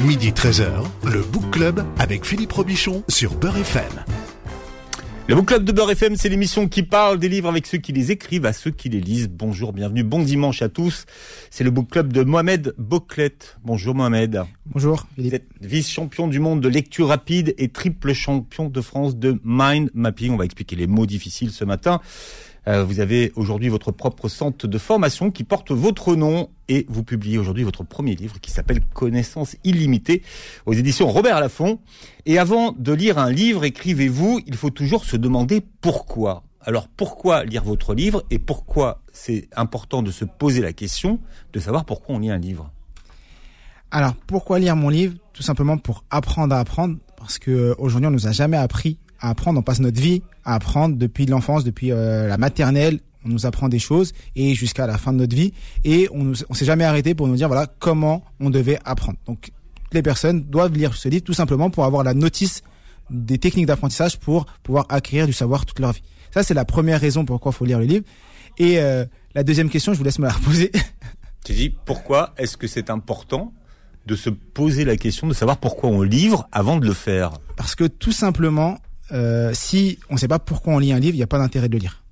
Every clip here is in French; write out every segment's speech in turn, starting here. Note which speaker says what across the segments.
Speaker 1: Midi 13h, le Book Club avec Philippe Robichon sur Beurre FM.
Speaker 2: Le Book Club de Beurre FM, c'est l'émission qui parle des livres avec ceux qui les écrivent à ceux qui les lisent. Bonjour, bienvenue, bon dimanche à tous. C'est le Book Club de Mohamed Boclet. Bonjour Mohamed.
Speaker 3: Bonjour.
Speaker 2: Vous êtes vice-champion du monde de lecture rapide et triple champion de France de mind mapping. On va expliquer les mots difficiles ce matin. Euh, vous avez aujourd'hui votre propre centre de formation qui porte votre nom et vous publiez aujourd'hui votre premier livre qui s'appelle Connaissance illimitée aux éditions Robert Laffont. Et avant de lire un livre, écrivez-vous, il faut toujours se demander pourquoi. Alors pourquoi lire votre livre et pourquoi c'est important de se poser la question de savoir pourquoi on lit un livre?
Speaker 3: Alors pourquoi lire mon livre? Tout simplement pour apprendre à apprendre parce que euh, aujourd'hui on nous a jamais appris à apprendre. On passe notre vie à apprendre depuis l'enfance, depuis euh, la maternelle. On nous apprend des choses et jusqu'à la fin de notre vie. Et on ne s'est jamais arrêté pour nous dire voilà comment on devait apprendre. Donc les personnes doivent lire ce livre tout simplement pour avoir la notice des techniques d'apprentissage pour pouvoir acquérir du savoir toute leur vie. Ça c'est la première raison pourquoi il faut lire le livre. Et euh, la deuxième question, je vous laisse me la reposer.
Speaker 2: Tu dis pourquoi est-ce que c'est important de se poser la question de savoir pourquoi on livre avant de le faire?
Speaker 3: Parce que tout simplement, euh, si on ne sait pas pourquoi on lit un livre, il n'y a pas d'intérêt de le lire.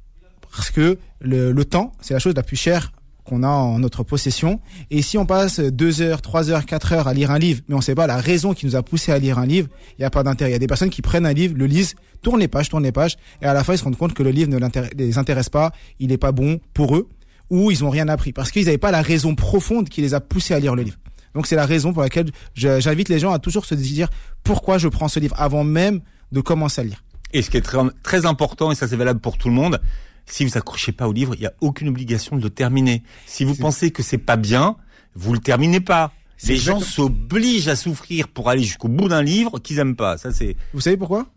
Speaker 3: Parce que le, le temps, c'est la chose la plus chère qu'on a en notre possession. Et si on passe deux heures, trois heures, quatre heures à lire un livre, mais on ne sait pas la raison qui nous a poussé à lire un livre, il n'y a pas d'intérêt. Il y a des personnes qui prennent un livre, le lisent, tournent les pages, tournent les pages, et à la fin ils se rendent compte que le livre ne les intéresse pas, il n'est pas bon pour eux, ou ils n'ont rien appris, parce qu'ils n'avaient pas la raison profonde qui les a poussés à lire le livre. Donc c'est la raison pour laquelle j'invite les gens à toujours se dire pourquoi je prends ce livre avant même de commencer à lire.
Speaker 2: Et ce qui est très, très important, et ça c'est valable pour tout le monde, si vous accrochez pas au livre, il n'y a aucune obligation de le terminer. Si vous pensez que c'est pas bien, vous le terminez pas. Les gens s'obligent à souffrir pour aller jusqu'au bout d'un livre qu'ils aiment pas. Ça c'est.
Speaker 3: Vous savez pourquoi,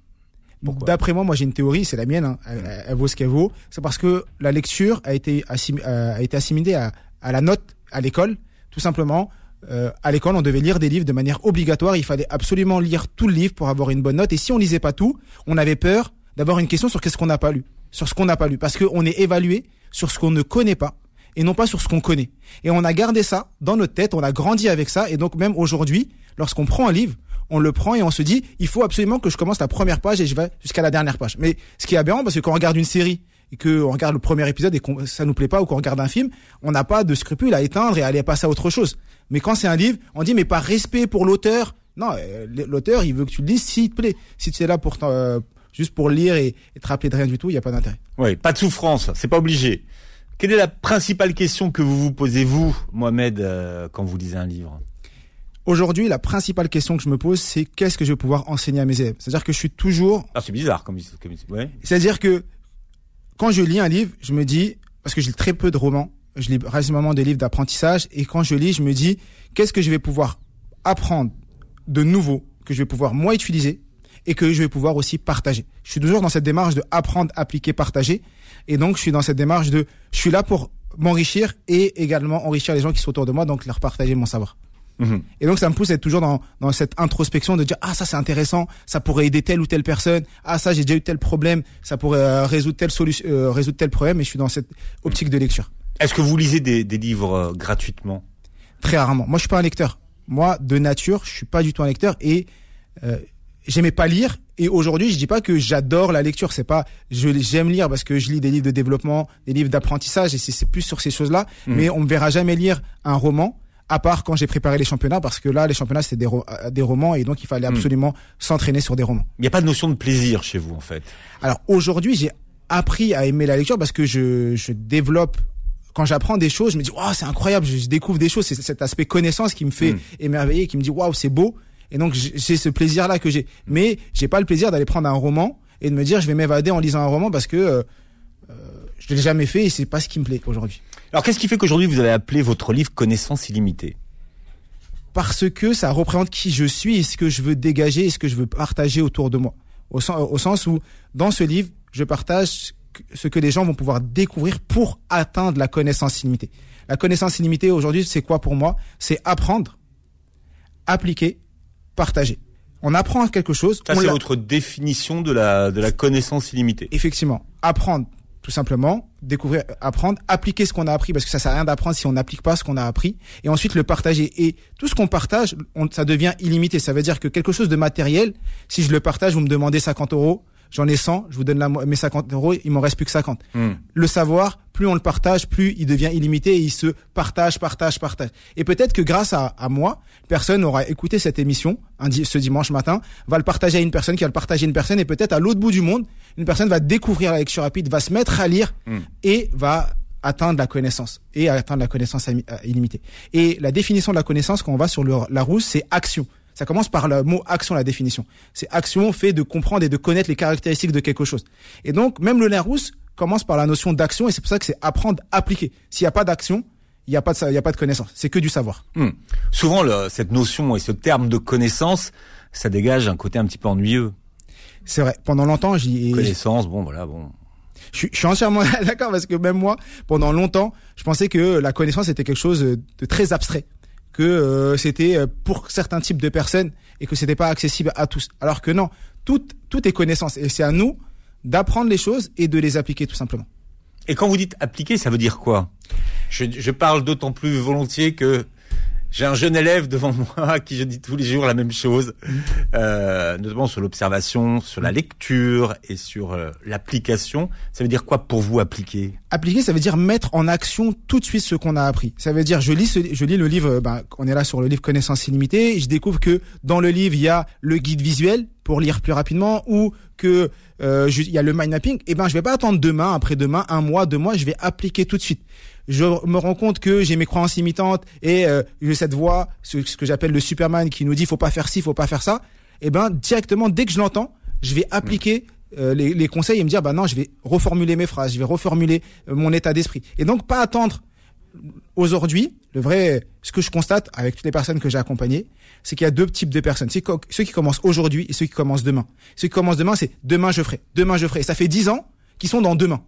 Speaker 3: D'après moi, moi j'ai une théorie, c'est la mienne. Hein, elle, elle, vaut ce qu'elle vaut. C'est parce que la lecture a été, euh, a été assimilée à, à la note à l'école, tout simplement. Euh, à l'école, on devait lire des livres de manière obligatoire. Il fallait absolument lire tout le livre pour avoir une bonne note. Et si on lisait pas tout, on avait peur d'avoir une question sur qu'est-ce qu'on n'a pas lu, sur ce qu'on n'a pas lu, parce qu'on est évalué sur ce qu'on ne connaît pas et non pas sur ce qu'on connaît. Et on a gardé ça dans notre tête, on a grandi avec ça. Et donc même aujourd'hui, lorsqu'on prend un livre, on le prend et on se dit, il faut absolument que je commence la première page et je vais jusqu'à la dernière page. Mais ce qui est aberrant, parce que quand on regarde une série et qu'on regarde le premier épisode et que ça nous plaît pas ou qu'on regarde un film, on n'a pas de scrupule à éteindre et à aller passer à autre chose. Mais quand c'est un livre, on dit mais par respect pour l'auteur, non, euh, l'auteur il veut que tu le lises s'il te plaît. Si tu es là pour euh, juste pour lire et, et, te rappeler de rien du tout, il y a pas d'intérêt.
Speaker 2: Oui, pas de souffrance, c'est pas obligé. Quelle est la principale question que vous vous posez vous, Mohamed, euh, quand vous lisez un livre?
Speaker 3: Aujourd'hui, la principale question que je me pose, c'est qu'est-ce que je vais pouvoir enseigner à mes élèves? C'est-à-dire que je suis toujours.
Speaker 2: Ah, c'est bizarre comme. comme... Ouais.
Speaker 3: C'est-à-dire que quand je lis un livre, je me dis parce que j'ai très peu de romans, je lis récemment des livres d'apprentissage et quand je lis, je me dis qu'est-ce que je vais pouvoir apprendre de nouveau que je vais pouvoir moi utiliser et que je vais pouvoir aussi partager. Je suis toujours dans cette démarche de apprendre, appliquer, partager et donc je suis dans cette démarche de je suis là pour m'enrichir et également enrichir les gens qui sont autour de moi donc leur partager mon savoir. Mmh. Et donc ça me pousse à être toujours dans, dans cette introspection de dire ah ça c'est intéressant, ça pourrait aider telle ou telle personne, ah ça j'ai déjà eu tel problème, ça pourrait euh, résoudre telle solution, euh, résoudre tel problème et je suis dans cette optique de lecture.
Speaker 2: Est-ce que vous lisez des, des livres euh, gratuitement?
Speaker 3: Très rarement. Moi je suis pas un lecteur. Moi de nature je suis pas du tout un lecteur et j'aimais pas lire et aujourd'hui je dis pas que j'adore la lecture c'est pas je j'aime lire parce que je lis des livres de développement des livres d'apprentissage et c'est plus sur ces choses là mmh. mais on me verra jamais lire un roman à part quand j'ai préparé les championnats, parce que là, les championnats, c'était des, ro des, romans, et donc il fallait absolument mmh. s'entraîner sur des romans.
Speaker 2: Il n'y a pas de notion de plaisir chez vous, en fait?
Speaker 3: Alors aujourd'hui, j'ai appris à aimer la lecture parce que je, je développe quand j'apprends des choses, je me dis waouh c'est incroyable, je, découvre des choses, c'est cet aspect connaissance qui me fait mmh. émerveiller, qui me dit waouh c'est beau, et donc j'ai ce plaisir là que j'ai. Mais j'ai pas le plaisir d'aller prendre un roman et de me dire je vais m'évader en lisant un roman parce que euh, euh, je l'ai jamais fait et c'est pas ce qui me plaît aujourd'hui.
Speaker 2: Alors qu'est-ce qui fait qu'aujourd'hui vous avez appelé votre livre Connaissance illimitée
Speaker 3: Parce que ça représente qui je suis et ce que je veux dégager et ce que je veux partager autour de moi. Au sens, au sens où dans ce livre, je partage ce que les gens vont pouvoir découvrir pour atteindre la connaissance illimitée. La connaissance illimitée aujourd'hui, c'est quoi pour moi? C'est apprendre, appliquer, partager. On apprend quelque chose.
Speaker 2: Ça, c'est votre définition de la, de la connaissance illimitée.
Speaker 3: Effectivement. Apprendre, tout simplement, découvrir, apprendre, appliquer ce qu'on a appris, parce que ça sert à rien d'apprendre si on n'applique pas ce qu'on a appris, et ensuite le partager. Et tout ce qu'on partage, on, ça devient illimité. Ça veut dire que quelque chose de matériel, si je le partage, vous me demandez 50 euros, j'en ai 100, je vous donne la, mes 50 euros, il m'en reste plus que 50.
Speaker 2: Hmm.
Speaker 3: Le savoir, plus on le partage, plus il devient illimité et il se partage, partage, partage. Et peut-être que grâce à, à moi, personne aura écouté cette émission un ce dimanche matin, va le partager à une personne qui va le partager à une personne et peut-être à l'autre bout du monde, une personne va découvrir la lecture rapide, va se mettre à lire
Speaker 2: Hmm.
Speaker 3: et va atteindre la connaissance et atteindre la connaissance euh, illimitée. Et la définition de la connaissance quand on va sur le, la rousse, c'est action. Ça commence par le mot action, la définition. C'est action fait de comprendre et de connaître les caractéristiques de quelque chose. Et donc, même le Larousse commence par la notion d'action et c'est pour ça que c'est apprendre, appliquer. S'il n'y a pas d'action, il n'y a pas de, il y a pas de connaissance. C'est que du savoir.
Speaker 2: Hmm. Souvent, le- cette notion et ce terme de connaissance, ça dégage un côté un petit peu ennuyeux.
Speaker 3: C'est vrai. Pendant longtemps, j'y ai-
Speaker 2: Connaissance, bon, voilà, bon.
Speaker 3: je suis, je suis entièrement d'accord parce que même moi, pendant longtemps, je pensais que la connaissance était quelque chose de très abstrait, que euh, c'était euh, pour certains types de personnes et que c'était pas accessible à tous. Alors que non, tout, tout est connaissance et c'est à nous d'apprendre les choses et de les appliquer tout simplement.
Speaker 2: Et quand vous dites appliquer, ça veut dire quoi? Je, je parle d'autant plus volontiers que j'ai un jeune élève devant moi à qui je dis tous les jours la même chose, euh, notamment sur l'observation, sur la lecture et sur euh, l'application. Ça veut dire quoi pour vous appliquer?
Speaker 3: Appliquer, ça veut dire mettre en action tout de suite ce qu'on a appris. Ça veut dire, je lis, ce- je lis le livre, ben, on est là sur le livre Connaissance illimitée, et je découvre que dans le livre, il y a le guide visuel pour lire plus rapidement, ou que euh, il y a le mind mapping. Et ben, je vais pas attendre demain, après-demain, un mois, deux mois, je vais appliquer tout de suite. Je me rends compte que j'ai mes croyances limitantes et euh, j'ai cette voix, ce, ce que j'appelle le Superman, qui nous dit faut pas faire ci, faut pas faire ça. Et ben, directement, dès que je l'entends, je vais appliquer euh, les, les conseils et me dire bah non je vais reformuler mes phrases je vais reformuler euh, mon état d'esprit. Et donc pas attendre. Aujourd'hui le vrai ce que je constate avec toutes les personnes que j'ai accompagnées c'est qu'il y a deux types de personnes. C'est ceux qui commencent aujourd'hui et ceux qui commencent demain. Ceux qui commencent demain c'est demain je ferai. Demain je ferai. Et ça fait dix ans qu'ils sont dans demain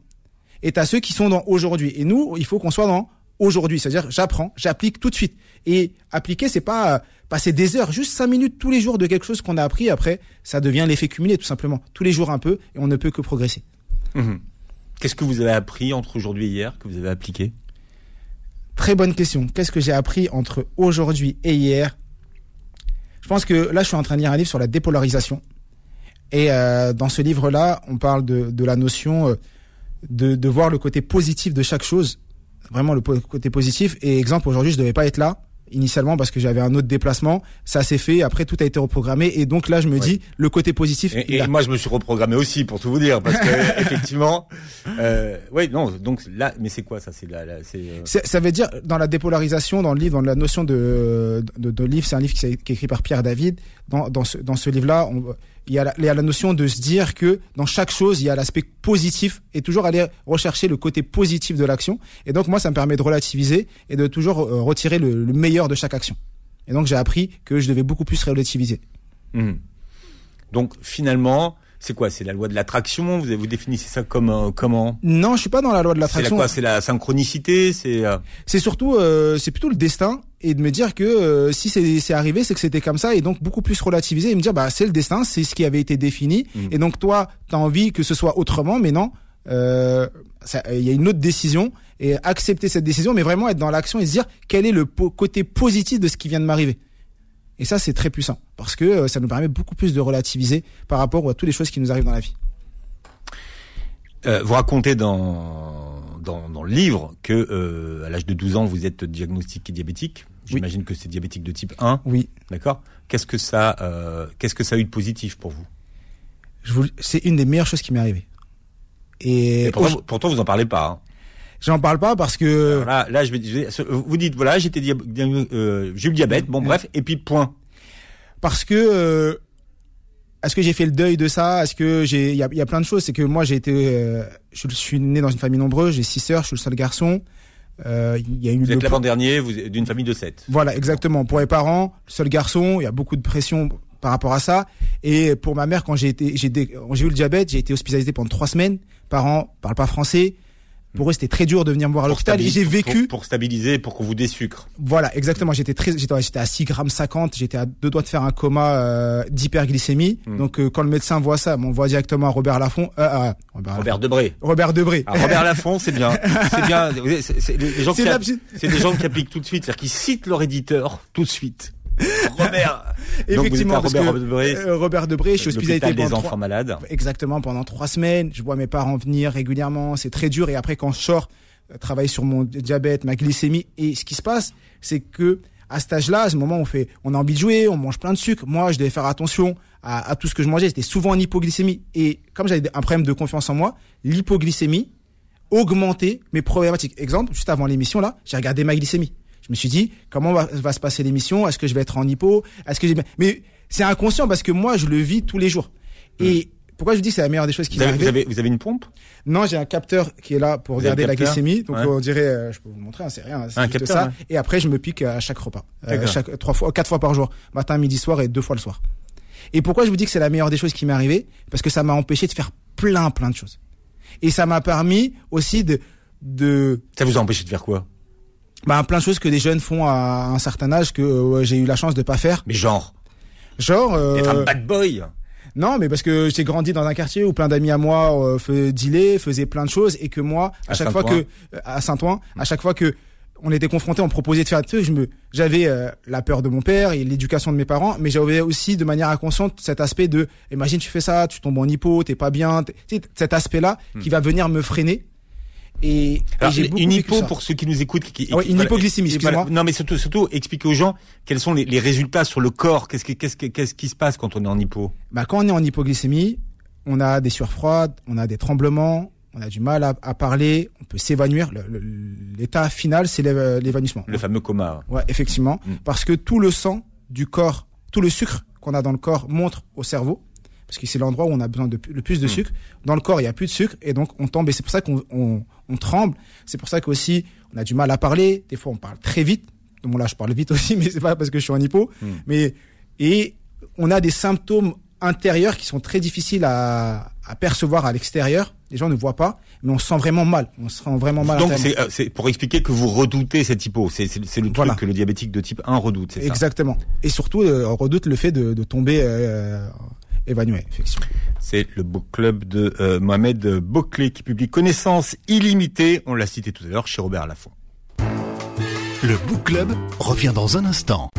Speaker 3: et t'as ceux qui sont dans aujourd'hui. Et nous il faut qu'on soit dans aujourd'hui. C'est-à-dire j'apprends j'applique tout de suite. Et appliquer c'est pas euh, passer des heures juste cinq minutes tous les jours de quelque chose qu'on a appris. Après ça devient l'effet cumulé tout simplement. Tous les jours un peu et on ne peut que progresser.
Speaker 2: Mhm. Qu'est-ce que vous avez appris entre aujourd'hui et hier que vous avez appliqué?
Speaker 3: Très bonne question. Qu'est-ce que j'ai appris entre aujourd'hui et hier? Je pense que là, je suis en train de lire un livre sur la dépolarisation. Et euh, dans ce livre-là, on parle de, de la notion euh, de, de voir le côté positif de chaque chose. Vraiment le côté positif. Et exemple, aujourd'hui, je devais pas être là initialement parce que j'avais un autre déplacement. Ça s'est fait. Après, tout a été reprogrammé. Et donc là, je me
Speaker 2: Ouais.
Speaker 3: dis, le côté positif.
Speaker 2: Et, moi, je me suis reprogrammé aussi, pour tout vous dire, parce que effectivement, euh, oui, non, donc là, mais c'est quoi ça? C'est là, là, c'est. euh,
Speaker 3: Ça veut dire dans la dépolarisation, dans le livre, dans la notion de de, de livre, c'est un livre qui est écrit par Pierre David. Dans, dans ce dans ce livre-là, on- il y a la, il y a la notion de se dire que dans chaque chose, il y a l'aspect positif et toujours aller rechercher le côté positif de l'action. Et donc moi, ça me permet de relativiser et de toujours euh, retirer le, le meilleur de chaque action. Et donc j'ai appris que je devais beaucoup plus relativiser.
Speaker 2: mhm. Donc finalement, c'est quoi? C'est la loi de l'attraction? Vous vous définissez ça comme euh, comment?
Speaker 3: Non, je suis pas dans la loi de
Speaker 2: C'est la
Speaker 3: l'attraction.
Speaker 2: quoi? C'est la synchronicité? C'est euh,
Speaker 3: c'est surtout euh, c'est plutôt le destin et de me dire que euh, si c'est arrivé c'est que c'était comme ça et donc beaucoup plus relativiser et me dire bah c'est le destin c'est ce qui avait été défini
Speaker 2: Mhm.
Speaker 3: et donc toi t'as envie que ce soit autrement mais non euh, il y a une autre décision et accepter cette décision mais vraiment être dans l'action et se dire quel est le po- côté positif de ce qui vient de m'arriver et ça c'est très puissant parce que euh, ça nous permet beaucoup plus de relativiser par rapport à toutes les choses qui nous arrivent dans la vie
Speaker 2: euh, vous racontez dans, dans dans le livre que euh, à l'âge de 12 ans, vous êtes diagnostiqué diabétique. J'imagine que c'est diabétique de type 1,
Speaker 3: oui
Speaker 2: d'accord Qu'est-ce que ça euh, qu'est-ce que ça a eu de positif pour vous?
Speaker 3: C'est une des meilleures choses qui m'est arrivée et,
Speaker 2: Et pourtant, vous- pourtant, vous en parlez pas. Hein.
Speaker 3: j'en parle pas parce que
Speaker 2: là, là, je vais, vous dites voilà, j'étais euh, j'ai eu le diabète. Bon, bref, et puis point.
Speaker 3: parce que euh, est-ce que j'ai fait le deuil de ça? Est-ce que j'ai il y a, il y a plein de choses. C'est que moi j'ai été, euh, je suis né dans une famille nombreuse. J'ai six sœurs. Je suis le seul garçon. Euh, Il y a eu
Speaker 2: Vous êtes l'avant-dernier, d'une famille de 7.
Speaker 3: voilà exactement pour les parents, le seul garçon. Il y a beaucoup de pression par rapport à ça. Et pour ma mère, quand j'ai été, j'ai eu le diabète, j'ai été hospitalisé pendant trois semaines. Parents parlent pas français. Pour eux, c'était très dur de venir me voir à l'hôpital et j'ai vécu.
Speaker 2: Pour, stabiliser, pour qu'on vous désucre.
Speaker 3: Voilà, exactement. J'étais très, j'étais, à 6 grammes 50. J'étais à deux doigts de faire un coma euh, d'hyperglycémie. Hmm. Donc, euh, quand le médecin voit ça, on voit directement à Robert Laffont.
Speaker 2: Euh, Robert, Robert Debré.
Speaker 3: Robert Debré.
Speaker 2: Ah, Robert Laffont, c'est bien. C'est bien. C'est, les gens qui, c'est des gens qui appliquent tout de suite, c'est-à-dire qu'ils citent leur éditeur tout de suite. Robert.
Speaker 3: Effectivement, Robert, Debré, euh, Robert Debré, je suis hospitalisé
Speaker 2: des enfants malades.
Speaker 3: Exactement, pendant trois semaines. Je vois mes parents venir régulièrement. C'est très dur. Et après, quand je sors, euh, travailler sur mon diabète, ma glycémie. Et ce qui se passe, c'est que à cet âge-là, à ce moment, on fait, on a envie de jouer, on mange plein de sucre. Moi, je devais faire attention à, à tout ce que je mangeais. J'étais souvent en hypoglycémie. Et comme j'avais un problème de confiance en moi, l'hypoglycémie augmentait mes problématiques. Exemple, juste avant l'émission là, j'ai regardé ma glycémie. Je me suis dit, comment va, se passer l'émission? Est-ce que je vais être en hypo? Est-ce que Mais c'est inconscient parce que moi, je le vis tous les jours. Et pourquoi je dis que c'est la meilleure des choses qui
Speaker 2: m'est arrivée vous avez, vous avez une pompe?
Speaker 3: Non, j'ai un capteur qui est là pour regarder la glycémie. Donc on dirait, euh, je peux vous montrer, hein, c'est rien, c'est juste ça. Et après, je me pique à chaque repas, euh, chaque trois fois, quatre fois par jour, matin, midi, soir et deux fois le soir. Et pourquoi je vous dis que c'est la meilleure des choses qui m'est arrivée? Parce que ça m'a empêché de faire plein, plein de choses. Et ça m'a permis aussi de, de.
Speaker 2: Ça vous a empêché de faire quoi?
Speaker 3: Bah, plein de choses que des jeunes font à un certain âge que euh, j'ai eu la chance de pas faire.
Speaker 2: Mais genre
Speaker 3: Genre
Speaker 2: euh, un bad boy.
Speaker 3: Non, mais parce que j'ai grandi dans un quartier où plein d'amis à moi euh, faisaient dealer, faisaient plein de choses et que moi, à, chaque fois que euh, à Saint-Ouen, à chaque fois que on était confronté, on proposait de faire des trucs, je me j'avais la peur de mon père et l'éducation de mes parents, mais j'avais aussi de manière inconsciente cet aspect de imagine tu fais ça, tu tombes en hypo, t'es pas bien, cet aspect-là hmm. qui va venir me freiner et,
Speaker 2: une hypo pour ceux qui nous écoutent, qui,
Speaker 3: ah une hypoglycémie. Excuse-moi.
Speaker 2: non, mais surtout, surtout, expliquer aux gens quels sont les, les résultats sur le corps. Qu'est-ce qui, qu'est-ce, qu'est-ce qui se passe quand on est en hypo?
Speaker 3: Bah, quand on est en hypoglycémie, on a des sueurs froides, on a des tremblements, on a du mal à, à parler, on peut s'évanouir. L'état final, c'est l'évanouissement.
Speaker 2: Le fameux coma.
Speaker 3: Ouais, effectivement, mm. parce que tout le sang du corps, tout le sucre qu'on a dans le corps montre au cerveau parce que c'est l'endroit où on a besoin de le plus de mm. sucre. Dans le corps, il y a plus de sucre et donc on tombe. Et c'est pour ça qu'on on, on tremble. C'est pour ça qu'aussi on a du mal à parler. Des fois, on parle très vite. Bon là, je parle vite aussi, mais c'est pas parce que je suis en hypo. Mm. Mais et on a des symptômes intérieurs qui sont très difficiles à, à percevoir à l'extérieur. Les gens ne voient pas, mais on se sent vraiment mal. On se sent vraiment mal.
Speaker 2: Donc c'est pour expliquer que vous redoutez cette hypo. C'est le truc que le diabétique de type 1 redoute.
Speaker 3: Exactement. Et surtout, euh, on redoute le fait de, de tomber euh,
Speaker 2: c'est le book club de euh, Mohamed Boclé qui publie Connaissance illimitée. On l'a cité tout à l'heure chez Robert Laffont.
Speaker 1: Le book club revient dans un instant.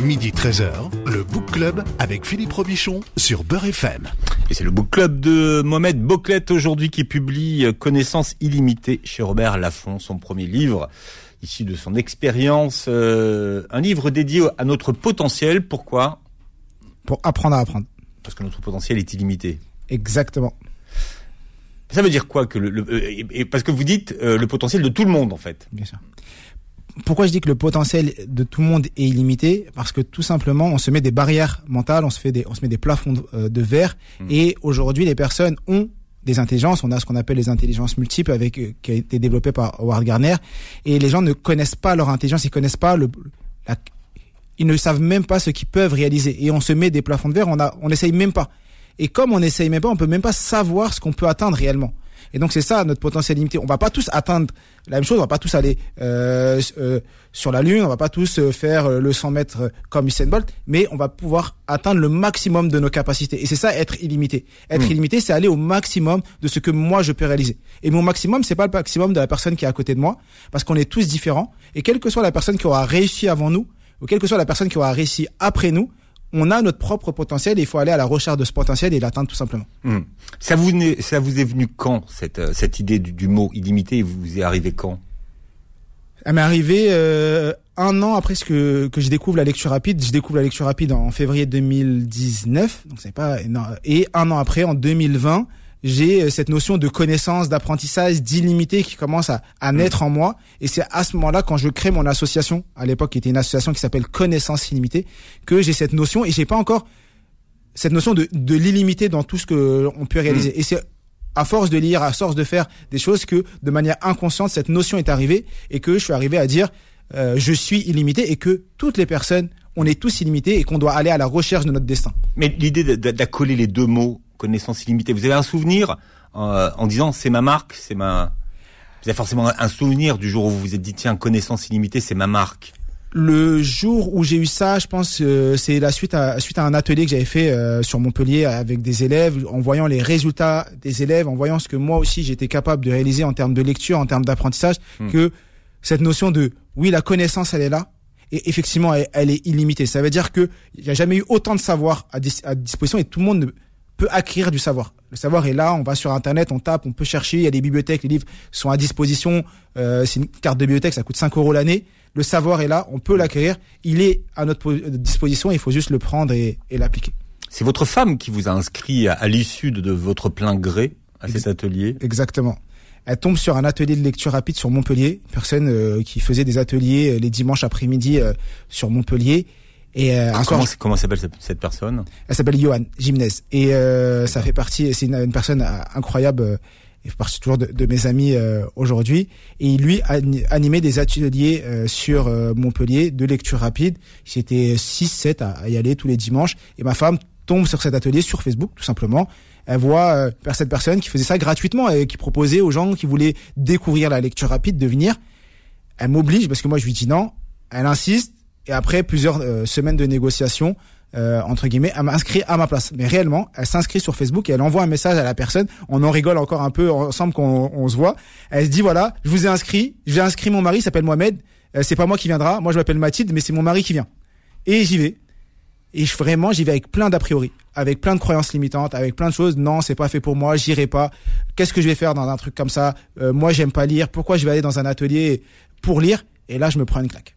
Speaker 1: Midi 13h, le Book Club avec Philippe Robichon sur Beurre FM.
Speaker 2: Et c'est le Book Club de Mohamed Boclet aujourd'hui qui publie Connaissance illimitée chez Robert Laffont, son premier livre, issu de son expérience, euh, un livre dédié à notre potentiel. Pourquoi?
Speaker 3: Pour apprendre à apprendre.
Speaker 2: Parce que notre potentiel est illimité.
Speaker 3: Exactement.
Speaker 2: Ça veut dire quoi que le, euh, parce que vous dites euh, le potentiel de tout le monde en fait.
Speaker 3: Bien sûr. Pourquoi je dis que le potentiel de tout le monde est illimité? Parce que tout simplement, on se met des barrières mentales, on se fait des, on se met des plafonds de, euh, verre. Hmm. Et aujourd'hui, les personnes ont des intelligences. On a ce qu'on appelle les intelligences multiples, avec qui a été développé par Howard Gardner. Et les gens ne connaissent pas leur intelligence, ils connaissent pas le, la, ils ne savent même pas ce qu'ils peuvent réaliser. Et on se met des plafonds de verre, on a, on n'essaye même pas. Et comme on n'essaye même pas, on peut même pas savoir ce qu'on peut atteindre réellement. Et donc c'est ça notre potentiel limité. On va pas tous atteindre la même chose, on va pas tous aller euh, euh, sur la lune, on va pas tous euh, faire le 100 mètres comme Usain Bolt, mais on va pouvoir atteindre le maximum de nos capacités. Et c'est ça être illimité. Être hmm. illimité, c'est aller au maximum de ce que moi je peux réaliser. Et mon maximum, c'est pas le maximum de la personne qui est à côté de moi, parce qu'on est tous différents. Et quelle que soit la personne qui aura réussi avant nous, ou quelle que soit la personne qui aura réussi après nous, on a notre propre potentiel et il faut aller à la recherche de ce potentiel et l'atteindre tout simplement.
Speaker 2: Hmm. Ça, vous est, ça vous est venu quand, cette, euh, cette idée du, mot illimité Vous vous est arrivé quand?
Speaker 3: Elle m'est arrivée euh, un an après ce que, que je découvre la lecture rapide. Je découvre la lecture rapide en février 2019, donc c'est pas et un an après, en 2020, j'ai euh, cette notion de connaissance, d'apprentissage, d'illimité qui commence à, à mm. naître en moi. Et c'est à ce moment-là, quand je crée mon association, à l'époque, qui était une association qui s'appelle Connaissance illimitée, que j'ai cette notion et j'ai pas encore cette notion de, de l'illimité dans tout ce que on peut réaliser. Mm. Et c'est à force de lire, à force de faire des choses que, de manière inconsciente, cette notion est arrivée et que je suis arrivé à dire, euh, je suis illimité et que toutes les personnes, on est tous illimités et qu'on doit aller à la recherche de notre destin.
Speaker 2: Mais l'idée d'accoler les deux mots connaissance illimitée. Vous avez un souvenir euh, en disant c'est ma marque, c'est ma Vous avez forcément un souvenir du jour où vous vous êtes dit tiens connaissance illimitée c'est ma marque.
Speaker 3: Le jour où j'ai eu ça, je pense, euh, c'est la suite à suite à un atelier que j'avais fait euh, sur Montpellier avec des élèves, en voyant les résultats des élèves, en voyant ce que moi aussi j'étais capable de réaliser en termes de lecture, en termes d'apprentissage, hmm. que cette notion de oui la connaissance elle est là, et effectivement elle, est illimitée. Ça veut dire que il n'y a jamais eu autant de savoir à, à disposition et tout le monde peut acquérir du savoir. Le savoir est là, on va sur internet, on tape, on peut chercher, il y a des bibliothèques, les livres sont à disposition, euh, c'est une carte de bibliothèque, ça coûte 5 euros l'année le savoir est là, on peut l'acquérir, il est à notre disposition, il faut juste le prendre et, l'appliquer.
Speaker 2: C'est votre femme qui vous a inscrit à, l'issue de, votre plein gré à cet atelier?
Speaker 3: Exactement. Elle tombe sur un atelier de lecture rapide sur Montpellier, personne euh, qui faisait des ateliers euh, les dimanches après-midi euh, sur Montpellier.
Speaker 2: Et ah, comment, comment s'appelle cette, personne?
Speaker 3: Elle s'appelle Johan Gimnez. Et ça fait partie, c'est une, personne incroyable il fait partie toujours de, mes amis euh, aujourd'hui. Et lui a animé des ateliers euh, sur euh, Montpellier de lecture rapide. C'était 6, 7 à, y aller tous les dimanches. Et ma femme tombe sur cet atelier sur Facebook, tout simplement. Elle voit cette personne qui faisait ça gratuitement et qui proposait aux gens qui voulaient découvrir la lecture rapide de venir. Elle m'oblige parce que moi je lui dis non. Elle insiste. Et après plusieurs semaines de négociations, euh, entre guillemets, elle m'inscrit à ma place. Mais réellement, elle s'inscrit sur Facebook et elle envoie un message à la personne. On en rigole encore un peu ensemble quand on, se voit. Elle se dit voilà, je vous ai inscrit, j'ai inscrit mon mari, s'appelle Mohamed. Euh, c'est pas moi qui viendra. Moi, je m'appelle Mathilde, mais c'est mon mari qui vient. Et j'y vais. Et je, vraiment, j'y vais avec plein d'a priori, avec plein de croyances limitantes, avec plein de choses. Non, c'est pas fait pour moi. J'irai pas. Qu'est-ce que je vais faire dans un truc comme ça? Euh, Moi, j'aime pas lire. Pourquoi je vais aller dans un atelier pour lire? Et là, je me prends une claque.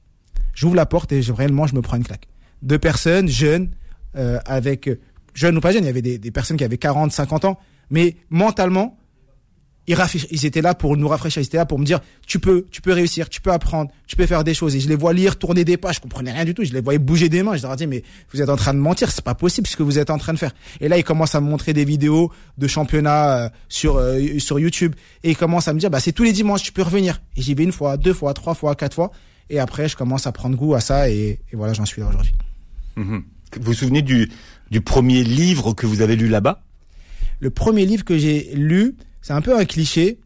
Speaker 3: J'ouvre la porte et je, réellement, je me prends une claque de personnes jeunes, euh, avec jeunes ou pas jeunes, il y avait des, des, personnes qui avaient 40, 50 ans, mais mentalement, ils, ils étaient là pour nous rafraîchir, ils étaient là pour me dire tu peux, tu peux réussir, tu peux apprendre, tu peux faire des choses. Et je les vois lire, tourner des pages, je comprenais rien du tout. Je les voyais bouger des mains. Je leur ai dit mais vous êtes en train de mentir, c'est pas possible ce que vous êtes en train de faire. Et là ils commencent à me montrer des vidéos de championnat euh, sur euh, sur YouTube et ils commencent à me dire bah c'est tous les dimanches, tu peux revenir. Et j'y vais une fois, deux fois, trois fois, quatre fois. Et après je commence à prendre goût à ça et, et voilà j'en suis là aujourd'hui.
Speaker 2: Mhm. Vous vous souvenez du, du premier livre que vous avez lu là-bas?
Speaker 3: Le premier livre que j'ai lu, c'est un peu un cliché.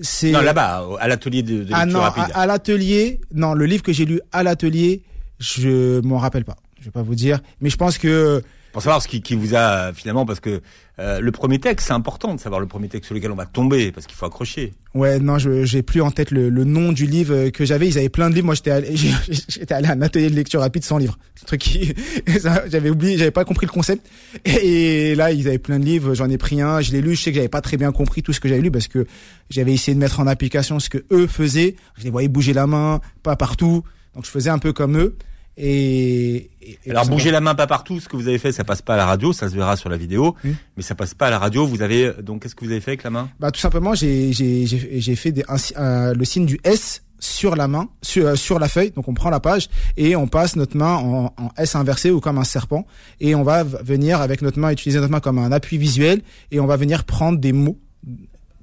Speaker 2: C'est non là-bas, à l'atelier de, de
Speaker 3: ah non, À, l'atelier, non, le livre que j'ai lu à l'atelier, je m'en rappelle pas. Je vais pas vous dire, mais je pense que
Speaker 2: pour savoir ce qui, qui vous a finalement parce que euh, le premier texte c'est important de savoir le premier texte sur lequel on va tomber parce qu'il faut accrocher.
Speaker 3: Ouais non je j'ai plus en tête le, le, nom du livre que j'avais. Ils avaient plein de livres. Moi j'étais allé j'étais allé à un atelier de lecture rapide sans livre un truc qui j'avais oublié j'avais pas compris le concept. Et, là ils avaient plein de livres. J'en ai pris un. Je l'ai lu. Je sais que j'avais pas très bien compris tout ce que j'avais lu parce que j'avais essayé de mettre en application ce que eux faisaient. Je les voyais bouger la main pas partout. Donc je faisais un peu comme eux et,
Speaker 2: alors bouger la main pas partout, ce que vous avez fait, ça passe pas à la radio, ça se verra sur la vidéo, mais ça passe pas à la radio. Vous avez donc qu'est-ce que vous avez fait avec la main?
Speaker 3: Bah tout simplement, j'ai j'ai j'ai fait des, le signe du S sur la main, sur, euh, sur la feuille. Donc on prend la page et on passe notre main en, en, S inversé ou comme un serpent et on va venir avec notre main utiliser notre main comme un appui visuel et on va venir prendre des mots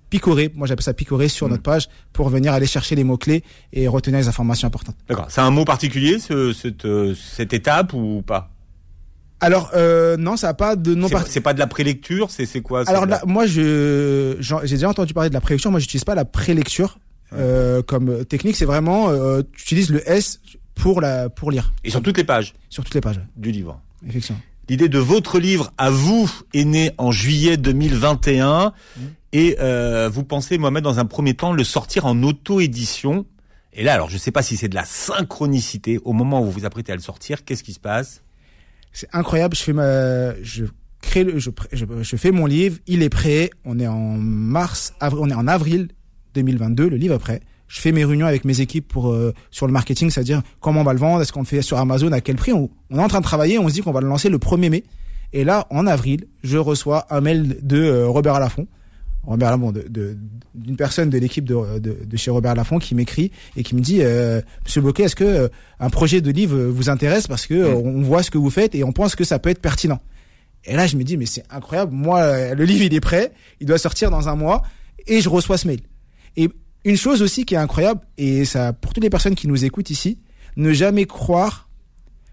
Speaker 3: picorer, moi j'appelle ça picorer sur mm. notre page pour venir aller chercher les mots-clés et retenir les informations importantes.
Speaker 2: D'accord. C'est un mot particulier, ce, cette, euh, cette étape ou pas?
Speaker 3: Alors euh, non, ça n'a pas de nom.
Speaker 2: C'est pas de la prélecture, c'est c'est quoi?
Speaker 3: Alors là, moi je j'ai déjà entendu parler de la prélecture. Moi, j'utilise pas la prélecture euh, comme technique. C'est vraiment euh, tu utilises le S pour la pour lire.
Speaker 2: Et sur toutes les pages?
Speaker 3: Sur toutes les pages
Speaker 2: du livre.
Speaker 3: Effectivement.
Speaker 2: L'idée de votre livre à vous est née en juillet 2021. Et euh, vous pensez, Mohamed, dans un premier temps, le sortir en auto-édition? Et là, alors, je ne sais pas si c'est de la synchronicité. Au moment où vous vous apprêtez à le sortir, qu'est-ce qui se passe?
Speaker 3: C'est incroyable. Je fais ma, je crée, le, je, je, fais mon livre. Il est prêt. On est en mars, avril, on est en avril 2022. Le livre est prêt. Je fais mes réunions avec mes équipes pour euh, sur le marketing, c'est-à-dire comment on va le vendre, est-ce qu'on le fait sur Amazon, à quel prix. On, est en train de travailler. On se dit qu'on va le lancer le 1er mai. Et là, en avril, je reçois un mail de euh, Robert Laffont Robert Laffont, de, d'une personne de l'équipe de, de, chez Robert Laffont qui m'écrit et qui me dit euh, Monsieur Bocquet, est-ce que euh, un projet de livre vous intéresse parce que euh, on voit ce que vous faites et on pense que ça peut être pertinent. Et là, je me dis mais c'est incroyable. Moi, le livre il est prêt, il doit sortir dans un mois et je reçois ce mail. Et une chose aussi qui est incroyable et ça pour toutes les personnes qui nous écoutent ici, ne jamais croire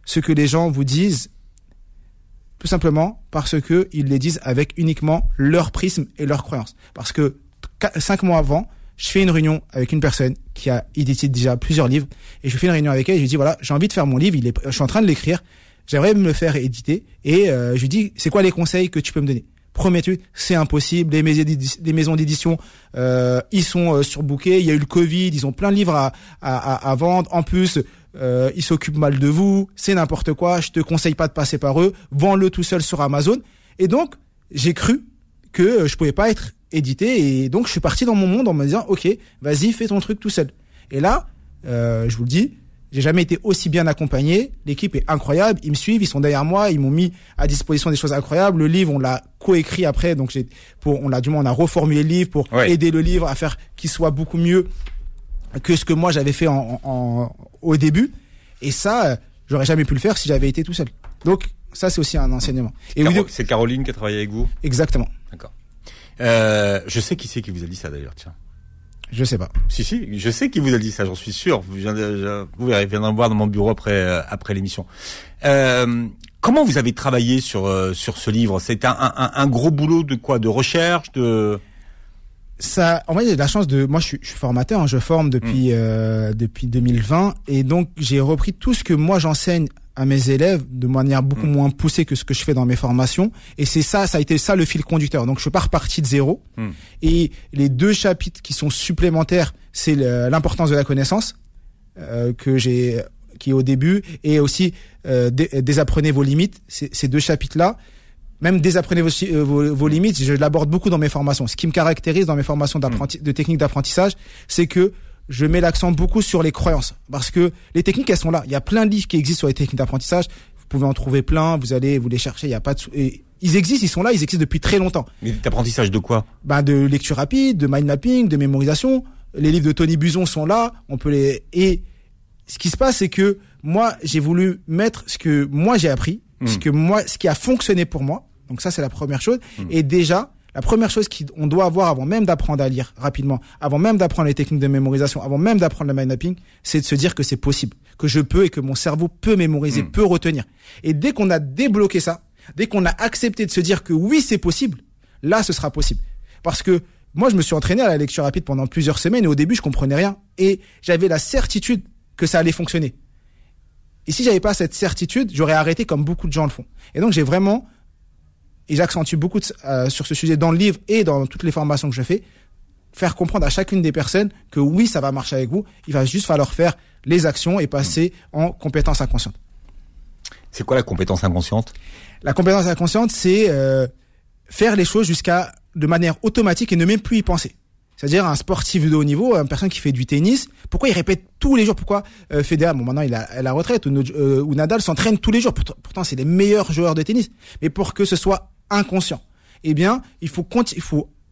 Speaker 3: ce que les gens vous disent tout simplement parce que ils les disent avec uniquement leur prisme et leur croyance. Parce que cinq mois avant, je fais une réunion avec une personne qui a édité déjà plusieurs livres et je fais une réunion avec elle je lui dis voilà, j'ai envie de faire mon livre, il je suis en train de l'écrire, j'aimerais me le faire éditer et euh, je lui dis c'est quoi les conseils que tu peux me donner? Premier truc, c'est impossible. Les, maisons d'édition, euh, ils sont euh, surbookés. Il y a eu le Covid, ils ont plein de livres à, à vendre. En plus, euh, ils s'occupent mal de vous. C'est n'importe quoi. Je te conseille pas de passer par eux. Vends-le tout seul sur Amazon. Et donc, j'ai cru que je pouvais pas être édité. Et donc, je suis parti dans mon monde en me disant, ok, vas-y, fais ton truc tout seul. Et là, euh, je vous le dis, j'ai jamais été aussi bien accompagné. L'équipe est incroyable. Ils me suivent, ils sont derrière moi, ils m'ont mis à disposition des choses incroyables. Le livre, on l'a coécrit après, donc j'ai, pour, on l'a du moins, on a reformulé le livre pour aider le livre à faire qu'il soit beaucoup mieux que ce que moi j'avais fait en, en, au début. Et ça, euh, j'aurais jamais pu le faire si j'avais été tout seul. Donc ça, c'est aussi un enseignement.
Speaker 2: Et c'est Caroline qui a travaillé avec vous.
Speaker 3: Exactement.
Speaker 2: D'accord. Euh, je sais qui c'est qui vous a dit ça d'ailleurs. Tiens.
Speaker 3: Je sais pas.
Speaker 2: Si si, je sais qui vous a dit ça, j'en suis sûr. Vous, vous verrez, viendrez me voir dans mon bureau après euh, après l'émission. Euh, comment vous avez travaillé sur euh, sur ce livre? C'est un, un, un, gros boulot de quoi? De recherche, de
Speaker 3: ça, en fait, j'ai la chance de, moi, je suis, je suis formateur, hein, je forme depuis mm. euh, depuis 2020, et donc j'ai repris tout ce que moi j'enseigne à mes élèves de manière beaucoup mm. moins poussée que ce que je fais dans mes formations. Et c'est ça, ça a été ça le fil conducteur. Donc je suis pas reparti de zéro. Mm. Et les deux chapitres qui sont supplémentaires, c'est l'importance de la connaissance euh, que j'ai, qui est au début, et aussi euh, désapprenez vos limites. Ces deux chapitres-là, même désapprenez vos, euh, vos, vos, limites, je l'aborde beaucoup dans mes formations. Ce qui me caractérise dans mes formations de techniques d'apprentissage, c'est que je mets l'accent beaucoup sur les croyances. Parce que les techniques, elles sont là. Il y a plein de livres qui existent sur les techniques d'apprentissage. Vous pouvez en trouver plein. Vous allez vous les chercher. Il y a pas de... Et ils existent, ils sont là, ils existent depuis très longtemps.
Speaker 2: Mais d'apprentissage de quoi?
Speaker 3: Ben de lecture rapide, de mind mapping, de mémorisation. Les livres de Tony Buzon sont là. On peut les et ce qui se passe, c'est que moi, j'ai voulu mettre ce que moi j'ai appris, ce hmm. que moi, ce qui a fonctionné pour moi. Donc ça, c'est la première chose. Hmm. Et déjà, la première chose qu'on doit avoir avant même d'apprendre à lire rapidement, avant même d'apprendre les techniques de mémorisation, avant même d'apprendre le mind mapping, c'est de se dire que c'est possible, que je peux et que mon cerveau peut mémoriser, hmm. peut retenir. Et dès qu'on a débloqué ça, dès qu'on a accepté de se dire que oui, c'est possible, là, ce sera possible. Parce que moi, je me suis entraîné à la lecture rapide pendant plusieurs semaines et au début, je comprenais rien. Et j'avais la certitude que ça allait fonctionner. Et si j'avais pas cette certitude, j'aurais arrêté comme beaucoup de gens le font. Et donc, j'ai vraiment et j'accentue beaucoup euh, sur ce sujet dans le livre et dans toutes les formations que je fais, faire comprendre à chacune des personnes que oui, ça va marcher avec vous, il va juste falloir faire les actions et passer en compétence inconsciente.
Speaker 2: C'est quoi la compétence inconsciente?
Speaker 3: La compétence inconsciente, c'est euh, faire les choses jusqu'à de manière automatique et ne même plus y penser. C'est-à-dire un sportif de haut niveau, une personne qui fait du tennis, pourquoi il répète tous les jours? Pourquoi euh, Federer, bon maintenant il a la retraite, ou, euh, Nadal s'entraîne tous les jours. Pourtant, c'est les meilleurs joueurs de tennis. Mais pour que ce soit inconscient. Eh bien, il faut,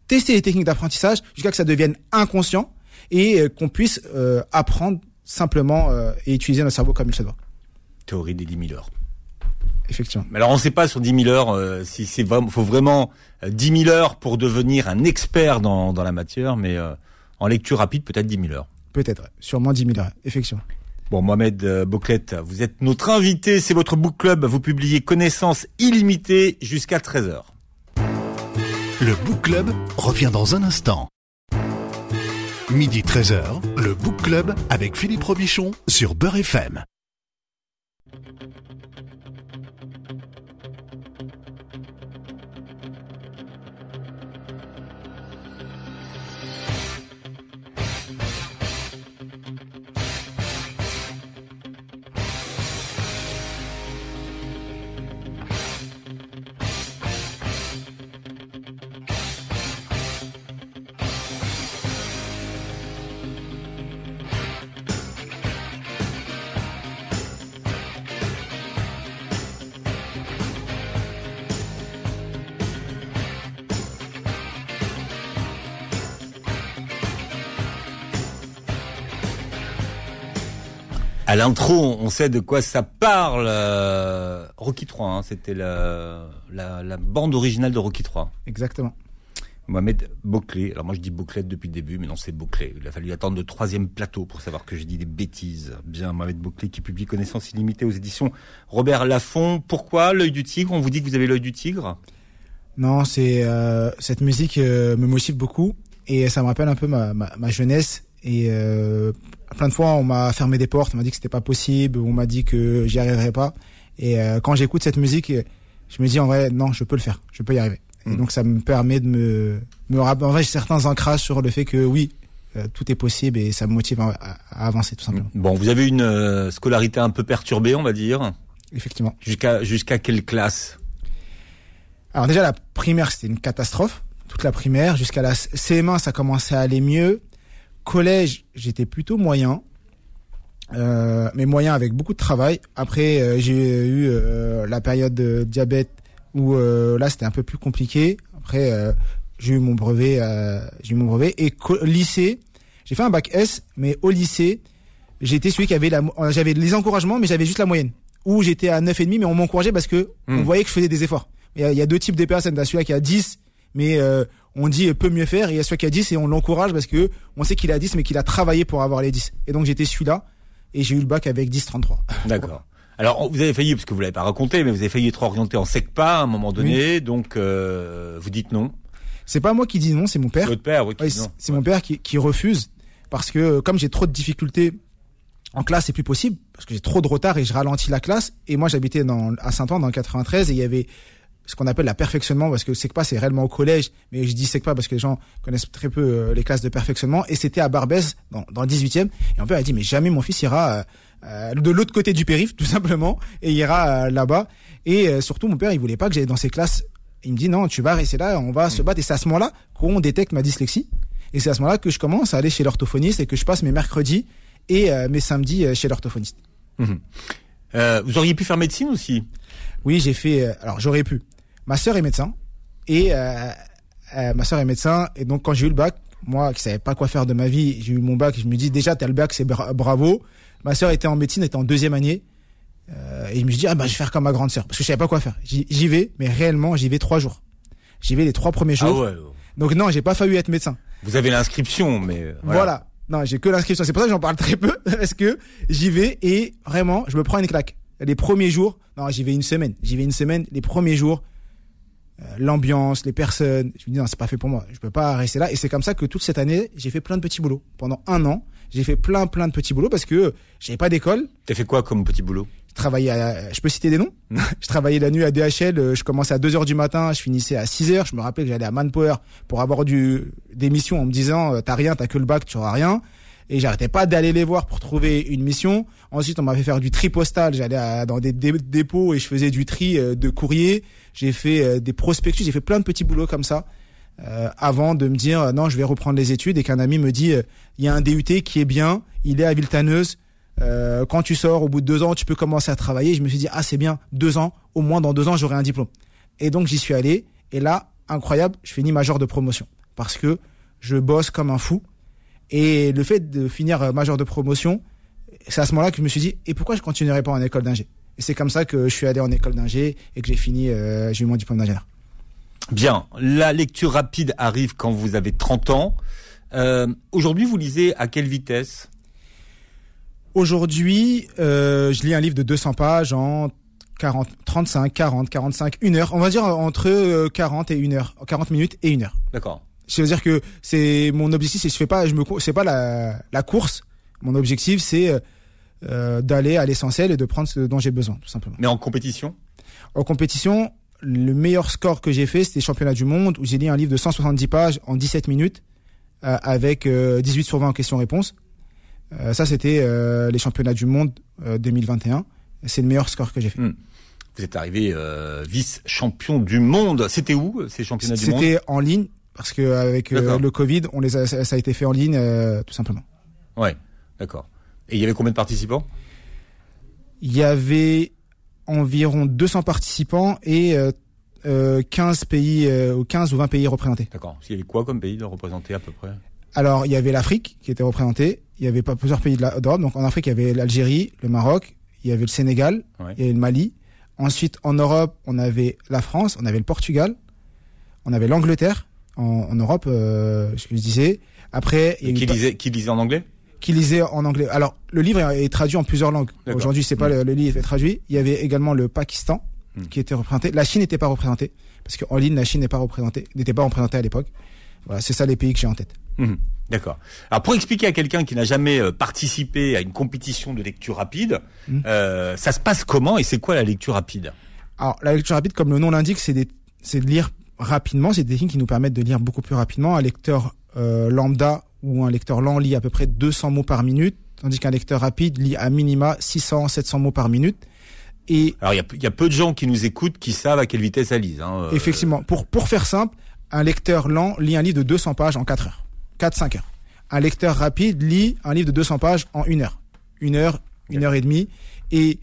Speaker 3: tester les techniques d'apprentissage jusqu'à que ça devienne inconscient et euh, qu'on puisse euh, apprendre simplement et utiliser notre cerveau comme il se doit.
Speaker 2: Théorie des 10 000 heures.
Speaker 3: Effectivement.
Speaker 2: Mais alors on ne sait pas sur 10 000 heures si c'est vraiment, faut vraiment 10 000 heures pour devenir un expert dans, dans la matière, mais en lecture rapide peut-être 10 000 heures.
Speaker 3: Peut-être, sûrement 10 000 heures, effectivement.
Speaker 2: Bon, Mohamed euh, Boclette, vous êtes notre invité, c'est votre book club, vous publiez Connaissances illimitées jusqu'à 13h.
Speaker 1: Le book club revient dans un instant. Midi 13h, le book club avec Philippe Robichon sur Beurre FM.
Speaker 2: À l'intro, on sait de quoi ça parle. Euh, Rocky 3, hein, c'était la, la, bande originale de Rocky 3.
Speaker 3: Exactement.
Speaker 2: Mohamed Bouclé. Alors moi je dis Bouclette depuis le début, mais non c'est Bouclé. Il a fallu attendre le troisième plateau pour savoir que je dis des bêtises. Bien, Mohamed Bouclé qui publie Connaissance illimitée aux éditions Robert Laffont. Pourquoi l'œil du tigre? On vous dit que vous avez l'œil du tigre?
Speaker 3: Non, c'est euh, cette musique euh, me motive beaucoup Et ça me rappelle un peu ma, ma, jeunesse. Et euh, plein de fois, on m'a fermé des portes, on m'a dit que c'était pas possible, on m'a dit que j'y arriverais pas. Et euh, quand j'écoute cette musique, je me dis en vrai, non, je peux le faire, je peux y arriver. Et hmm. donc ça me permet de me, me en vrai, j'ai certains ancrages sur le fait que oui, euh, tout est possible et ça me motive à, avancer tout simplement.
Speaker 2: Bon, vous avez une euh, scolarité un peu perturbée, on va dire.
Speaker 3: Effectivement.
Speaker 2: Jusqu'à jusqu'à quelle classe?
Speaker 3: Alors déjà la primaire c'était une catastrophe, toute la primaire jusqu'à la CM1 ça commençait à aller mieux. Collège j'étais plutôt moyen. Euh, mais moyen avec beaucoup de travail. Après, euh, j'ai eu la période de diabète où là c'était un peu plus compliqué. Après, j'ai eu mon brevet, j'ai eu mon brevet et lycée, j'ai fait un bac S, mais au lycée, j'étais celui qui avait la, euh, j'avais les encouragements, mais j'avais juste la moyenne. Ou j'étais à 9,5, mais on m'encourageait parce que on hmm. voyait que je faisais des efforts. Il y a, il y a deux types de personnes. T'as celui qui a 10, mais euh, on dit peut mieux faire. Et il y a celui qui a 10 et on l'encourage parce que on sait qu'il a 10, mais qu'il a travaillé pour avoir les 10. Et donc j'étais celui-là et j'ai eu le bac avec 10,33.
Speaker 2: D'accord. Alors vous avez failli, parce que vous l'avez pas raconté, mais vous avez failli être orienté en SECPA à un moment donné, donc euh, vous dites non.
Speaker 3: C'est pas moi qui dis non, c'est mon père.
Speaker 2: Votre père, oui.
Speaker 3: c'est mon père qui, qui refuse parce que comme j'ai trop de difficultés en classe, c'est plus possible parce que j'ai trop de retard et je ralentis la classe. Et moi, j'habitais dans, à Saint-Ouen dans le 93 et il y avait ce qu'on appelle la perfectionnement parce que c'est pas c'est réellement au collège, mais je dis c'est pas parce que les gens connaissent très peu euh, les classes de perfectionnement. Et c'était à Barbès dans, dans le 18e. Et mon père a dit mais jamais mon fils ira euh, euh, de l'autre côté du périph tout simplement et ira là-bas. Et surtout mon père il voulait pas que j'aille dans ces classes. Il me dit non tu vas rester là, on va se battre. Et c'est à ce moment-là qu'on détecte ma dyslexie. Et c'est à ce moment-là que je commence à aller chez l'orthophoniste et que je passe mes mercredis et euh, mes samedis euh, chez l'orthophoniste.
Speaker 2: Mhm. Euh, vous auriez pu faire médecine aussi?
Speaker 3: Oui, j'ai fait. alors j'aurais pu. Ma sœur est médecin et ma sœur est médecin et donc quand j'ai eu le bac, moi qui savais pas quoi faire de ma vie, j'ai eu mon bac. Je me dis déjà t'as le bac, c'est bravo. Ma sœur était en médecine, était en deuxième année. et je me dis ah bah je vais faire comme ma grande sœur parce que je savais pas quoi faire. J'y vais, mais réellement j'y vais trois jours. J'y vais les trois premiers jours. Ah ouais. Donc non, j'ai pas fallu être médecin.
Speaker 2: Vous avez l'inscription, mais euh,
Speaker 3: voilà. Non, j'ai que l'inscription. C'est pour ça que j'en parle très peu parce que j'y vais et vraiment, je me prends une claque. Les premiers jours, non, j'y vais une semaine. J'y vais une semaine. Les premiers jours, euh, l'ambiance, les personnes. Je me dis non, c'est pas fait pour moi. Je peux pas rester là. Et c'est comme ça que toute cette année, j'ai fait plein de petits boulots. Pendant un an, j'ai fait plein plein de petits boulots parce que j'avais pas d'école.
Speaker 2: T'as fait quoi comme petit boulot?
Speaker 3: Travaillais à, je peux citer des noms. Je travaillais la nuit à DHL, euh, je commençais à 2 heures du matin, je finissais à 6 heures. Je me rappelais que j'allais à Manpower pour avoir du, des missions en me disant, euh, t'as rien, t'as que le bac, tu auras rien. Et j'arrêtais pas d'aller les voir pour trouver une mission. Ensuite, on m'a fait faire du tri postal. J'allais dans des dépôts et je faisais du tri euh, de courrier. J'ai fait des prospectus, j'ai fait plein de petits boulots comme ça. avant de me dire non, je vais reprendre les études et qu'un ami me dit il y a un DUT qui est bien, il est à Villetaneuse, euh, quand tu sors, au bout de deux ans, tu peux commencer à travailler. Je me suis dit, ah, c'est bien, deux ans, au moins dans deux ans, j'aurai un diplôme. Et donc, j'y suis allé. Et là, incroyable, je finis major de promotion. Parce que je bosse comme un fou. Et le fait de finir euh, major de promotion, c'est à ce moment-là que je me suis dit, et pourquoi je continuerai pas en école d'ingé? Et c'est comme ça que je suis allé en école d'ingé et que j'ai fini, euh, j'ai eu mon diplôme d'ingénieur.
Speaker 2: Bien, la lecture rapide arrive quand vous avez 30 ans. Euh, Aujourd'hui, vous lisez à quelle vitesse?
Speaker 3: Aujourd'hui, euh, je lis un livre de 200 pages en 40, 35, 40, 45, une heure. On va dire entre 40 euh, et une heure, 40 minutes et une heure.
Speaker 2: D'accord.
Speaker 3: C'est-à-dire que c'est mon objectif, c'est je fais pas, je me, c'est pas la, la course. Mon objectif, c'est euh, d'aller à l'essentiel et de prendre ce dont j'ai besoin, tout simplement.
Speaker 2: Mais en compétition?
Speaker 3: En compétition, le meilleur score que j'ai fait, c'était championnat du monde où j'ai lu un livre de 170 pages en 17 minutes euh, avec 18 sur 20 en questions-réponses. Euh, ça, c'était euh, les championnats du monde 2021. Euh, C'est le meilleur score que j'ai fait. Hmm.
Speaker 2: Vous êtes arrivé vice-champion du monde. C'était où ces championnats du monde?
Speaker 3: C'était en ligne parce que avec le Covid, on les a, ça a été fait en ligne tout simplement.
Speaker 2: Ouais, d'accord. Et il y avait combien de participants?
Speaker 3: Il y avait environ 200 participants et 15 pays, 15 ou 20 pays représentés.
Speaker 2: D'accord. Il y avait quoi comme pays de représentés à peu près?
Speaker 3: Alors, il y avait l'Afrique qui était représentée. Il y avait pas plusieurs pays d'Europe. Donc, en Afrique, il y avait l'Algérie, le Maroc, il y avait le Sénégal, il y avait le Mali. Ensuite, en Europe, on avait la France, on avait le Portugal, on avait l'Angleterre. En, Europe, euh, ce que je disais. Après,
Speaker 2: il y qui, lisait, qui lisait en anglais?
Speaker 3: Qui lisait en anglais. Alors, le livre est traduit en plusieurs langues. Aujourd'hui, c'est pas mm. le, livre est traduit. Il y avait également le Pakistan mm. qui était représenté. La Chine n'était pas représentée parce qu'en ligne, la Chine n'est pas représentée, n'était pas représentée à l'époque Voilà, c'est ça les pays que j'ai en tête.
Speaker 2: Mmh. D'accord. Alors pour expliquer à quelqu'un qui n'a jamais euh, participé à une compétition de lecture rapide, euh, ça se passe comment et c'est quoi la lecture rapide?
Speaker 3: Alors la lecture rapide, comme le nom l'indique, c'est de lire rapidement. C'est des techniques qui nous permettent de lire beaucoup plus rapidement. Un lecteur euh, lambda ou un lecteur lent lit à peu près 200 mots par minute, tandis qu'un lecteur rapide lit à minima 600-700 mots par minute.
Speaker 2: Et alors il y a, y a, peu de gens qui nous écoutent qui savent à quelle vitesse elle lise. Hein,
Speaker 3: euh. Effectivement. Pour pour faire simple, un lecteur lent lit un livre de 200 pages en 4 heures, 4-5 heures. Un lecteur rapide lit un livre de 200 pages en une heure, une heure, une heure et demie. Et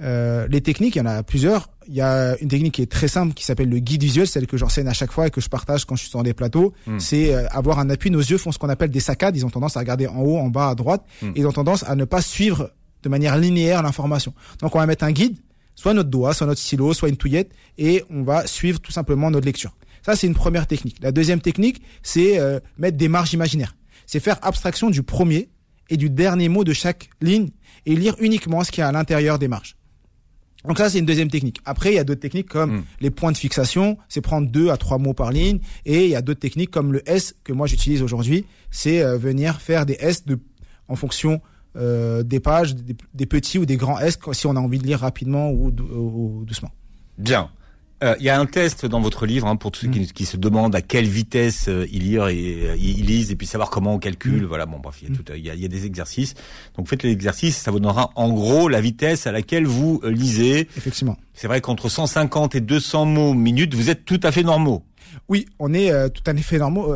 Speaker 3: euh, les techniques, il y en a plusieurs. Il y a une technique qui est très simple qui s'appelle le guide visuel, celle que j'enseigne à chaque fois et que je partage quand je suis sur des plateaux. Hmm. C'est euh, avoir un appui. Nos yeux font ce qu'on appelle des saccades. Ils ont tendance à regarder en haut, en bas, à droite. Hmm. Et ils ont tendance à ne pas suivre de manière linéaire l'information. Donc on va mettre un guide, soit notre doigt, soit notre stylo, soit une touillette, et on va suivre tout simplement notre lecture. Ça, c'est une première technique. La deuxième technique, c'est euh, mettre des marges imaginaires. C'est faire abstraction du premier et du dernier mot de chaque ligne et lire uniquement ce qu'il y a à l'intérieur des marges. Donc ça, c'est une deuxième technique. Après, il y a d'autres techniques comme hmm. les points de fixation, c'est prendre deux à trois mots par ligne. Et il y a d'autres techniques comme le S que moi j'utilise aujourd'hui, c'est euh, venir faire des S de, en fonction euh, des pages, des, petits ou des grands S si on a envie de lire rapidement ou doucement.
Speaker 2: Bien. Euh, il y a un test dans votre livre hein, pour tous ceux qui, qui, se demandent à quelle vitesse euh, ils lisent et euh, ils lisent et puis savoir comment on calcule. Mm. Voilà, bon bref, il y, a mm. tout, il, y a, y a des exercices. Donc faites l'exercice, ça vous donnera en gros la vitesse à laquelle vous lisez.
Speaker 3: Effectivement.
Speaker 2: C'est vrai qu'entre 150 et 200 mots minute, vous êtes tout à fait normaux.
Speaker 3: Oui, on est tout à fait normaux.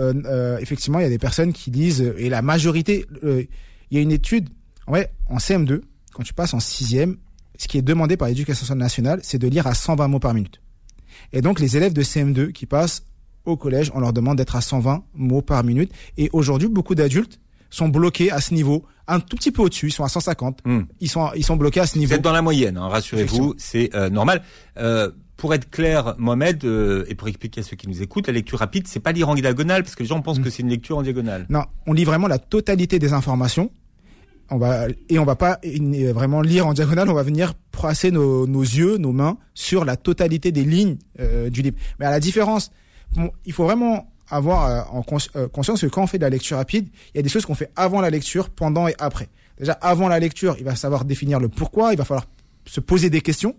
Speaker 3: effectivement, il y a des personnes qui lisent et la majorité. il y a une étude. Ouais, en CM2, quand tu passes en sixième, ce qui est demandé par l'éducation nationale, c'est de lire à 120 mots par minute. Et donc les élèves de CM2 qui passent au collège, on leur demande d'être à 120 mots par minute. Et aujourd'hui, beaucoup d'adultes sont bloqués à ce niveau, un tout petit peu au-dessus, ils sont à 150. Hmm. Ils sont ils sont bloqués à ce niveau.
Speaker 2: Vous êtes dans la moyenne, hein, rassurez-vous, c'est euh, normal. Euh, pour être clair, Mohamed, euh, et pour expliquer à ceux qui nous écoutent, la lecture rapide, c'est pas lire en diagonale, parce que les gens pensent hmm. que c'est une lecture en diagonale.
Speaker 3: Non, on lit vraiment la totalité des informations on va et on va pas vraiment lire en diagonale, on va venir passer nos, nos yeux, nos mains sur la totalité des lignes euh, du livre. Mais à la différence, il faut vraiment avoir euh, en euh, conscience que quand on fait de la lecture rapide, il y a des choses qu'on fait avant la lecture, pendant et après. Déjà avant la lecture, il va savoir définir le pourquoi, il va falloir se poser des questions.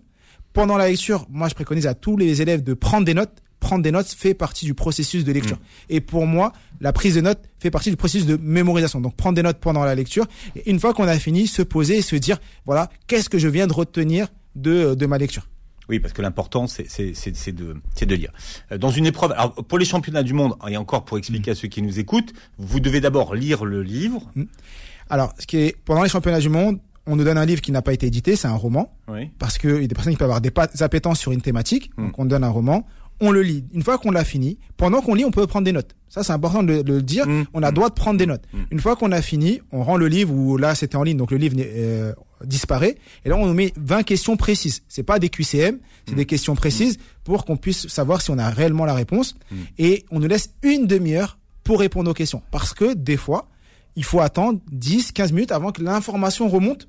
Speaker 3: Pendant la lecture, moi je préconise à tous les élèves de prendre des notes prendre des notes fait partie du processus de lecture. Mm. Et pour moi, la prise de notes fait partie du processus de mémorisation. Donc prendre des notes pendant la lecture. Et une fois qu'on a fini, se poser et se dire, voilà, qu'est-ce que je viens de retenir de, de ma lecture?
Speaker 2: Oui, parce que l'important, c'est de, de lire. Euh, dans une épreuve, alors pour les championnats du monde, et encore pour expliquer à ceux qui nous écoutent, vous devez d'abord lire le livre. Mm.
Speaker 3: Alors, ce qui est pendant les championnats du monde, on nous donne un livre qui n'a pas été édité, c'est un roman, oui. parce qu'il y a des personnes qui peuvent avoir des appétences sur une thématique, mm. donc on donne un roman on le lit. Une fois qu'on l'a fini, pendant qu'on lit, on peut prendre des notes. Ça, c'est important de, le dire. Mmh. On a droit de prendre des notes. Mmh. Une fois qu'on a fini, on rend le livre, ou là, c'était en ligne, donc le livre euh, disparaît. Et là, on nous met 20 questions précises. C'est pas des QCM, c'est mmh. des questions précises pour qu'on puisse savoir si on a réellement la réponse. Et on nous laisse une demi-heure pour répondre aux questions. Parce que, des fois, il faut attendre 10, 15 minutes avant que l'information remonte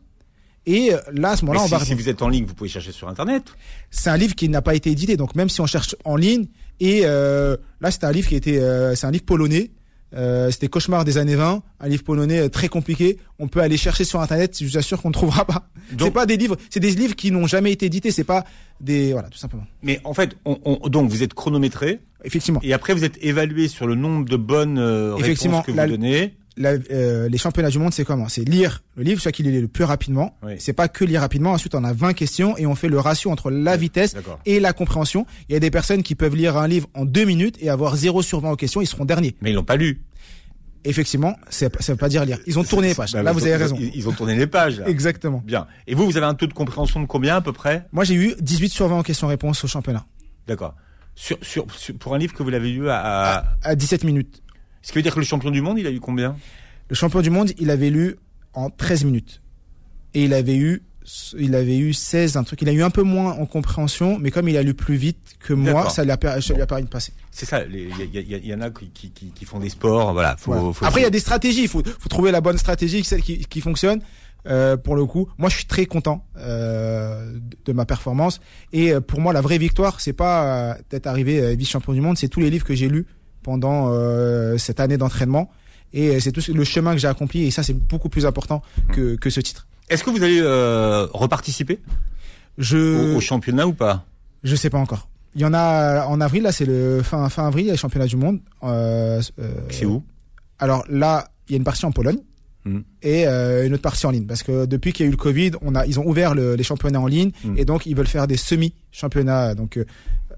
Speaker 3: et euh, là, à ce moment-là, on
Speaker 2: si,
Speaker 3: va.
Speaker 2: Si vous êtes en ligne, vous pouvez chercher sur Internet.
Speaker 3: C'est un livre qui n'a pas été édité, donc même si on cherche en ligne, et euh, là, c'est un livre qui était, euh, c'est un livre polonais. Euh, c'était Cauchemar des années 20, un livre polonais très compliqué. On peut aller chercher sur internet, je vous assure qu'on ne trouvera pas. C'est pas des livres, c'est des livres qui n'ont jamais été édités, c'est pas des voilà, tout simplement.
Speaker 2: Mais en fait, on, on, donc vous êtes chronométré.
Speaker 3: Effectivement.
Speaker 2: Et après vous êtes évalué sur le nombre de bonnes réponses que vous donnez
Speaker 3: euh, les championnats du monde, c'est comment? C'est lire le livre, soit qu'il est le plus rapidement. C'est pas que lire rapidement. Ensuite, on a 20 questions et on fait le ratio entre la vitesse et la compréhension. Il y a des personnes qui peuvent lire un livre en deux minutes et avoir 0 sur 20 aux questions. Ils seront derniers.
Speaker 2: Mais ils l'ont pas lu.
Speaker 3: Effectivement, ça veut pas dire lire. Ils ont tourné les pages. Là, vous avez raison.
Speaker 2: Ils, ont tourné les pages.
Speaker 3: Exactement.
Speaker 2: Bien. Et vous, vous avez un taux de compréhension de combien à peu près?
Speaker 3: Moi, j'ai eu 18 sur 20 aux questions-réponses au championnat.
Speaker 2: D'accord. Sur, sur, pour un livre que vous l'avez lu à, à...
Speaker 3: à 17 minutes.
Speaker 2: Ce qui veut dire que le champion du monde, il a eu combien?
Speaker 3: Le champion du monde, il avait lu en 13 minutes. Et il avait eu il avait eu 16, un truc. Il a eu un peu moins en compréhension, mais comme il a lu plus vite que moi, ça lui a, permis de passer.
Speaker 2: C'est ça. Il y, y, en a qui, qui, qui, font des sports. Voilà.
Speaker 3: Faut, faut Après, il y a des stratégies. Il faut, faut trouver la bonne stratégie, celle qui, qui fonctionne. Euh, pour le coup, moi je suis très content euh, de ma performance et euh, pour moi la vraie victoire c'est pas d'être arrivé vice champion du monde, c'est tous les livres que j'ai lus pendant cette année d'entraînement. Et c'est tout le chemin que j'ai accompli. Et ça, c'est beaucoup plus important que, que ce titre.
Speaker 2: Est-ce que vous allez reparticiper
Speaker 3: je...
Speaker 2: au, championnat ou pas?
Speaker 3: Je sais pas encore. Il y en a en avril, là c'est le fin fin avril, il y a le championnat du monde.
Speaker 2: Euh, c'est où?
Speaker 3: Alors là, il y a une partie en Pologne. Hmm. et euh, une autre partie en ligne parce que depuis qu'il y a eu le Covid, on a ils ont ouvert le, les championnats en ligne hmm. et donc ils veulent faire des semi championnats donc euh,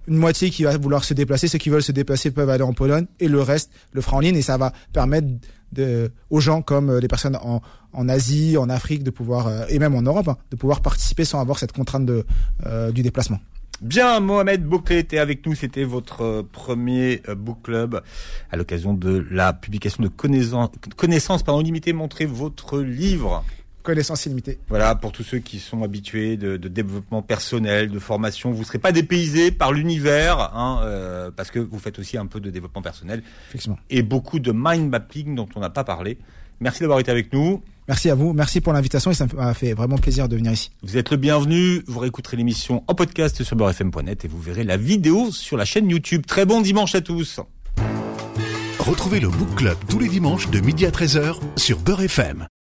Speaker 3: une moitié qui va vouloir se déplacer, ceux qui veulent se déplacer peuvent aller en Pologne et le reste le fera en ligne et ça va permettre de, aux gens comme les personnes en, en Asie, en Afrique de pouvoir et même en Europe hein, de pouvoir participer sans avoir cette contrainte de, du déplacement.
Speaker 2: Bien, Mohamed Bouclé était avec nous. C'était votre euh, premier euh, book club à l'occasion de la publication de connaissances, connaissance, pardon, limitée. Montrez votre livre.
Speaker 3: Connaissance illimitée.
Speaker 2: Voilà, pour tous ceux qui sont habitués de, développement personnel, de formation, vous ne serez pas dépaysés par l'univers, hein, euh, parce que vous faites aussi un peu de développement personnel.
Speaker 3: Effectivement.
Speaker 2: Et beaucoup de mind mapping dont on n'a pas parlé. Merci d'avoir été avec nous.
Speaker 3: Merci à vous, merci pour l'invitation et ça m'a fait vraiment plaisir de venir ici.
Speaker 2: Vous êtes le bienvenu, vous réécouterez l'émission en podcast sur beurrefm.net et vous verrez la vidéo sur la chaîne YouTube. Très bon dimanche à tous.
Speaker 1: Retrouvez le Book Club tous les dimanches de midi à 13h sur Beurre FM.